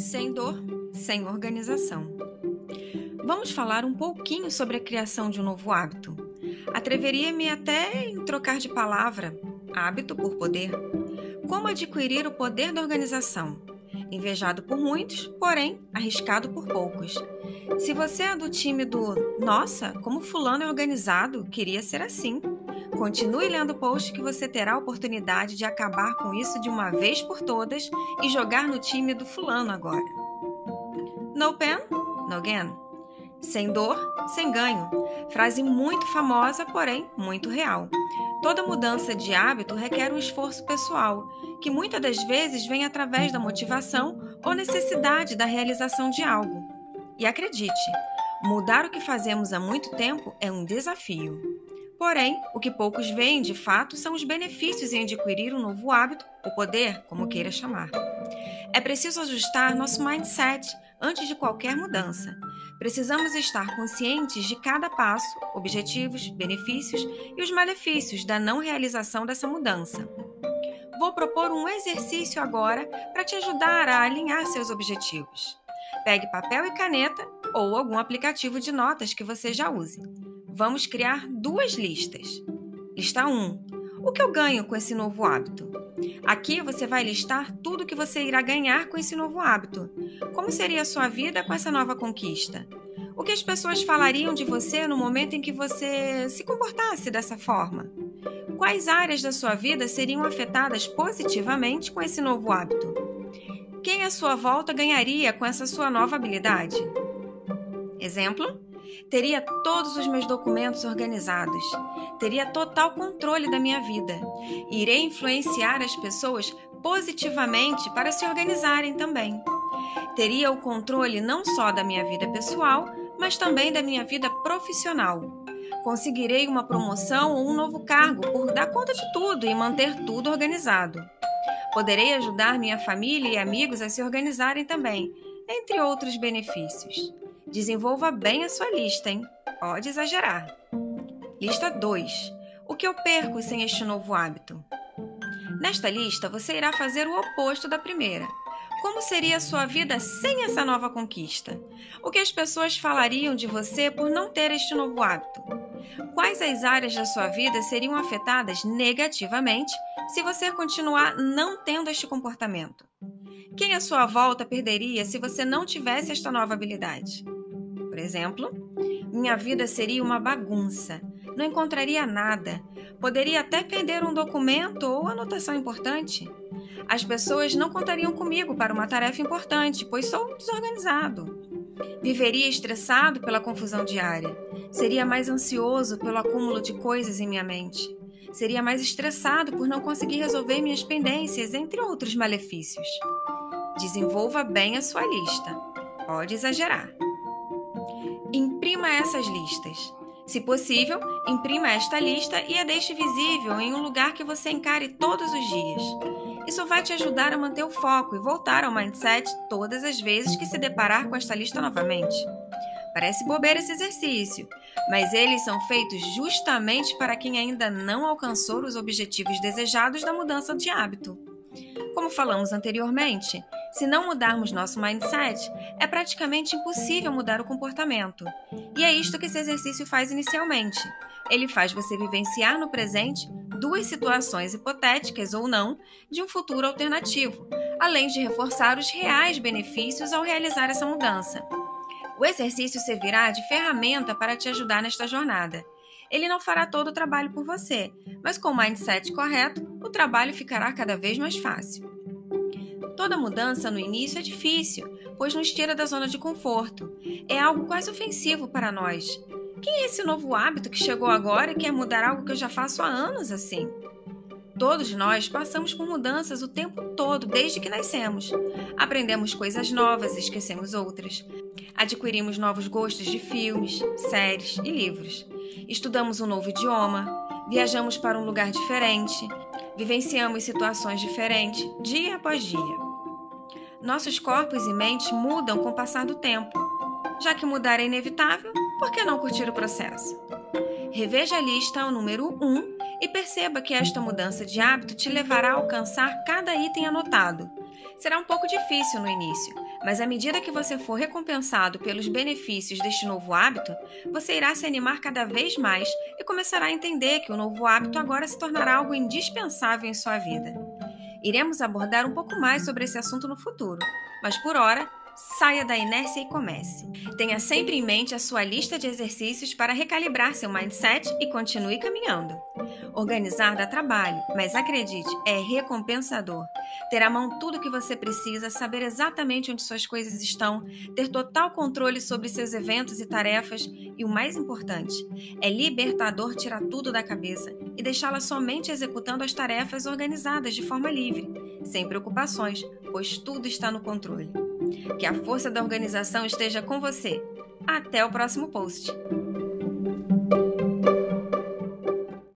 Sem dor, sem organização. Vamos falar um pouquinho sobre a criação de um novo hábito. Atreveria-me até em trocar de palavra hábito por poder. Como adquirir o poder da organização? Invejado por muitos, porém arriscado por poucos. Se você é do time do Nossa, como Fulano é organizado, queria ser assim. Continue lendo o post que você terá a oportunidade de acabar com isso de uma vez por todas e jogar no time do Fulano agora. No pen, no gain. Sem dor, sem ganho. Frase muito famosa, porém muito real. Toda mudança de hábito requer um esforço pessoal, que muitas das vezes vem através da motivação ou necessidade da realização de algo. E acredite, mudar o que fazemos há muito tempo é um desafio. Porém, o que poucos veem de fato são os benefícios em adquirir um novo hábito, ou poder, como queira chamar. É preciso ajustar nosso mindset antes de qualquer mudança. Precisamos estar conscientes de cada passo, objetivos, benefícios e os malefícios da não realização dessa mudança. Vou propor um exercício agora para te ajudar a alinhar seus objetivos. Pegue papel e caneta ou algum aplicativo de notas que você já use. Vamos criar duas listas. Lista 1. O que eu ganho com esse novo hábito? Aqui você vai listar tudo que você irá ganhar com esse novo hábito. Como seria a sua vida com essa nova conquista? O que as pessoas falariam de você no momento em que você se comportasse dessa forma? Quais áreas da sua vida seriam afetadas positivamente com esse novo hábito? Quem à sua volta ganharia com essa sua nova habilidade? Exemplo: Teria todos os meus documentos organizados. Teria total controle da minha vida. Irei influenciar as pessoas positivamente para se organizarem também. Teria o controle não só da minha vida pessoal, mas também da minha vida profissional. Conseguirei uma promoção ou um novo cargo por dar conta de tudo e manter tudo organizado. Poderei ajudar minha família e amigos a se organizarem também, entre outros benefícios. Desenvolva bem a sua lista, hein? Pode exagerar. Lista 2. O que eu perco sem este novo hábito? Nesta lista, você irá fazer o oposto da primeira. Como seria a sua vida sem essa nova conquista? O que as pessoas falariam de você por não ter este novo hábito? Quais as áreas da sua vida seriam afetadas negativamente se você continuar não tendo este comportamento? Quem à sua volta perderia se você não tivesse esta nova habilidade? Exemplo, minha vida seria uma bagunça, não encontraria nada, poderia até perder um documento ou anotação importante. As pessoas não contariam comigo para uma tarefa importante, pois sou desorganizado. Viveria estressado pela confusão diária. Seria mais ansioso pelo acúmulo de coisas em minha mente. Seria mais estressado por não conseguir resolver minhas pendências, entre outros malefícios. Desenvolva bem a sua lista. Pode exagerar. Imprima essas listas. Se possível, imprima esta lista e a deixe visível em um lugar que você encare todos os dias. Isso vai te ajudar a manter o foco e voltar ao mindset todas as vezes que se deparar com esta lista novamente. Parece bobeira esse exercício, mas eles são feitos justamente para quem ainda não alcançou os objetivos desejados da mudança de hábito. Como falamos anteriormente, se não mudarmos nosso mindset, é praticamente impossível mudar o comportamento. E é isto que esse exercício faz inicialmente. Ele faz você vivenciar no presente duas situações hipotéticas ou não de um futuro alternativo, além de reforçar os reais benefícios ao realizar essa mudança. O exercício servirá de ferramenta para te ajudar nesta jornada. Ele não fará todo o trabalho por você, mas com o mindset correto, o trabalho ficará cada vez mais fácil. Toda mudança no início é difícil, pois nos tira da zona de conforto. É algo quase ofensivo para nós. Quem é esse novo hábito que chegou agora e quer mudar algo que eu já faço há anos assim? Todos nós passamos por mudanças o tempo todo, desde que nascemos. Aprendemos coisas novas e esquecemos outras. Adquirimos novos gostos de filmes, séries e livros. Estudamos um novo idioma, viajamos para um lugar diferente, vivenciamos situações diferentes dia após dia. Nossos corpos e mentes mudam com o passar do tempo. Já que mudar é inevitável, por que não curtir o processo? Reveja a lista ao número 1 e perceba que esta mudança de hábito te levará a alcançar cada item anotado. Será um pouco difícil no início, Mas à medida que você for recompensado pelos benefícios deste novo hábito, você irá se animar cada vez mais e começará a entender que o novo hábito agora se tornará algo indispensável em sua vida. Iremos abordar um pouco mais sobre esse assunto no futuro, mas por hora, saia da inércia e comece. Tenha sempre em mente a sua lista de exercícios para recalibrar seu mindset e continue caminhando. Organizar dá trabalho, mas acredite, é recompensador. Ter à mão tudo o que você precisa, saber exatamente onde suas coisas estão, ter total controle sobre seus eventos e tarefas e o mais importante, é libertador tirar tudo da cabeça e deixá-la somente executando as tarefas organizadas de forma livre, sem preocupações, pois tudo está no controle. Que a força da organização esteja com você. Até o próximo post!